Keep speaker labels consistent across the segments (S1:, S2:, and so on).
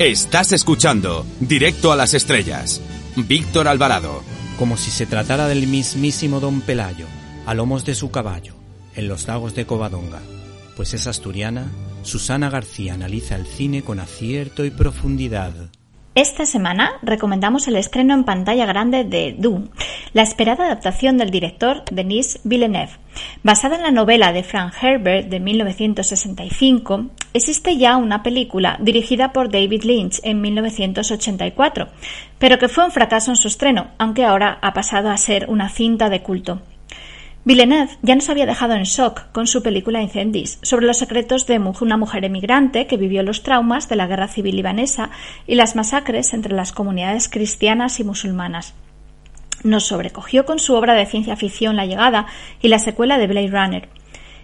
S1: Estás escuchando Directo a las Estrellas. Víctor Alvarado.
S2: Como si se tratara del mismísimo Don Pelayo, a lomos de su caballo, en los lagos de Covadonga. Pues es asturiana, Susana García analiza el cine con acierto y profundidad.
S3: Esta semana recomendamos el estreno en pantalla grande de Dune, la esperada adaptación del director Denis Villeneuve. Basada en la novela de Frank Herbert de 1965, existe ya una película dirigida por David Lynch en 1984, pero que fue un fracaso en su estreno, aunque ahora ha pasado a ser una cinta de culto. Villeneuve ya nos había dejado en shock con su película Incendies, sobre los secretos de una mujer emigrante que vivió los traumas de la guerra civil libanesa y las masacres entre las comunidades cristianas y musulmanas. Nos sobrecogió con su obra de ciencia ficción La llegada y la secuela de Blade Runner.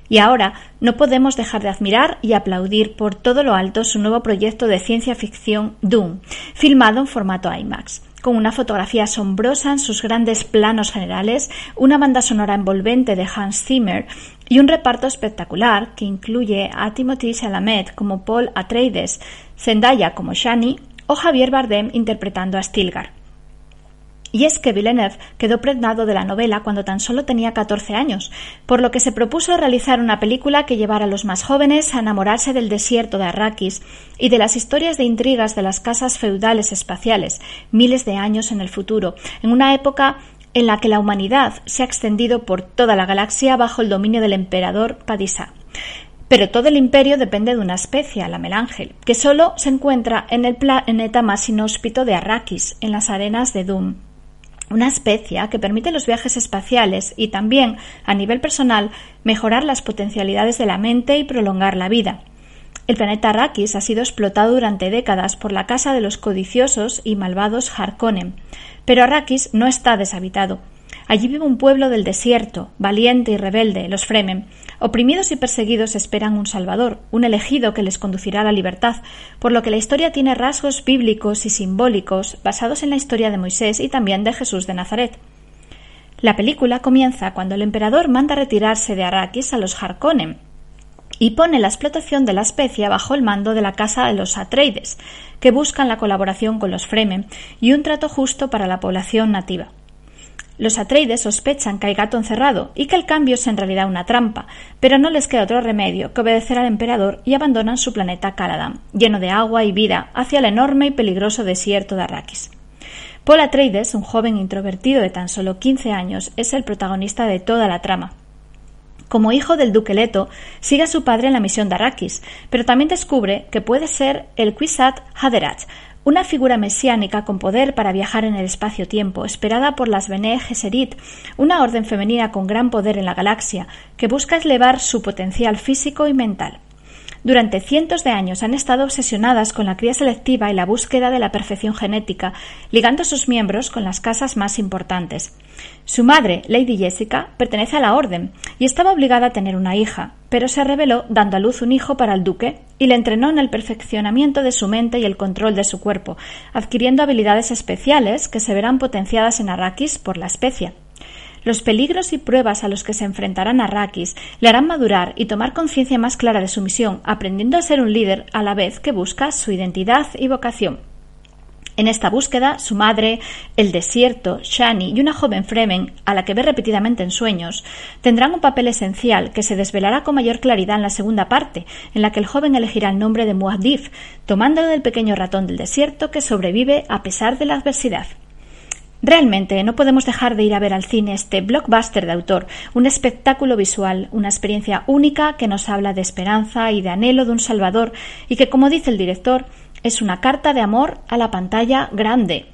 S3: Y ahora no podemos dejar de admirar y aplaudir por todo lo alto su nuevo proyecto de ciencia ficción Doom, filmado en formato IMAX con una fotografía asombrosa en sus grandes planos generales, una banda sonora envolvente de Hans Zimmer y un reparto espectacular que incluye a Timothy Chalamet como Paul Atreides, Zendaya como Shani o Javier Bardem interpretando a Stilgar. Y es que Villeneuve quedó pregnado de la novela cuando tan solo tenía 14 años, por lo que se propuso realizar una película que llevara a los más jóvenes a enamorarse del desierto de Arrakis y de las historias de intrigas de las casas feudales espaciales, miles de años en el futuro, en una época en la que la humanidad se ha extendido por toda la galaxia bajo el dominio del emperador Padishah. Pero todo el imperio depende de una especie, la melángel, que solo se encuentra en el planeta más inhóspito de Arrakis, en las arenas de Doom una especie que permite los viajes espaciales y también, a nivel personal, mejorar las potencialidades de la mente y prolongar la vida. El planeta Arrakis ha sido explotado durante décadas por la casa de los codiciosos y malvados Harkonnen, pero Arrakis no está deshabitado. Allí vive un pueblo del desierto, valiente y rebelde, los Fremen. Oprimidos y perseguidos esperan un Salvador, un elegido que les conducirá a la libertad, por lo que la historia tiene rasgos bíblicos y simbólicos basados en la historia de Moisés y también de Jesús de Nazaret. La película comienza cuando el emperador manda retirarse de Arrakis a los Harkonnen y pone la explotación de la especie bajo el mando de la casa de los Atreides, que buscan la colaboración con los Fremen y un trato justo para la población nativa. Los Atreides sospechan que hay gato encerrado y que el cambio es en realidad una trampa, pero no les queda otro remedio que obedecer al emperador y abandonan su planeta Caladan, lleno de agua y vida, hacia el enorme y peligroso desierto de Arrakis. Paul Atreides, un joven introvertido de tan solo 15 años, es el protagonista de toda la trama. Como hijo del duque Leto, sigue a su padre en la misión de Arrakis, pero también descubre que puede ser el Kwisatz Haderach, una figura mesiánica con poder para viajar en el espacio-tiempo, esperada por las Bene Gesserit, una orden femenina con gran poder en la galaxia, que busca elevar su potencial físico y mental. Durante cientos de años han estado obsesionadas con la cría selectiva y la búsqueda de la perfección genética, ligando sus miembros con las casas más importantes. Su madre, Lady Jessica, pertenece a la orden y estaba obligada a tener una hija, pero se rebeló dando a luz un hijo para el duque y le entrenó en el perfeccionamiento de su mente y el control de su cuerpo, adquiriendo habilidades especiales que se verán potenciadas en Arrakis por la especie. Los peligros y pruebas a los que se enfrentarán Arrakis le harán madurar y tomar conciencia más clara de su misión, aprendiendo a ser un líder a la vez que busca su identidad y vocación. En esta búsqueda, su madre, el desierto, Shani y una joven Fremen, a la que ve repetidamente en sueños, tendrán un papel esencial que se desvelará con mayor claridad en la segunda parte, en la que el joven elegirá el nombre de Muad'Dib, tomándolo del pequeño ratón del desierto que sobrevive a pesar de la adversidad. Realmente no podemos dejar de ir a ver al cine este blockbuster de autor, un espectáculo visual, una experiencia única que nos habla de esperanza y de anhelo de un Salvador y que, como dice el director, es una carta de amor a la pantalla grande.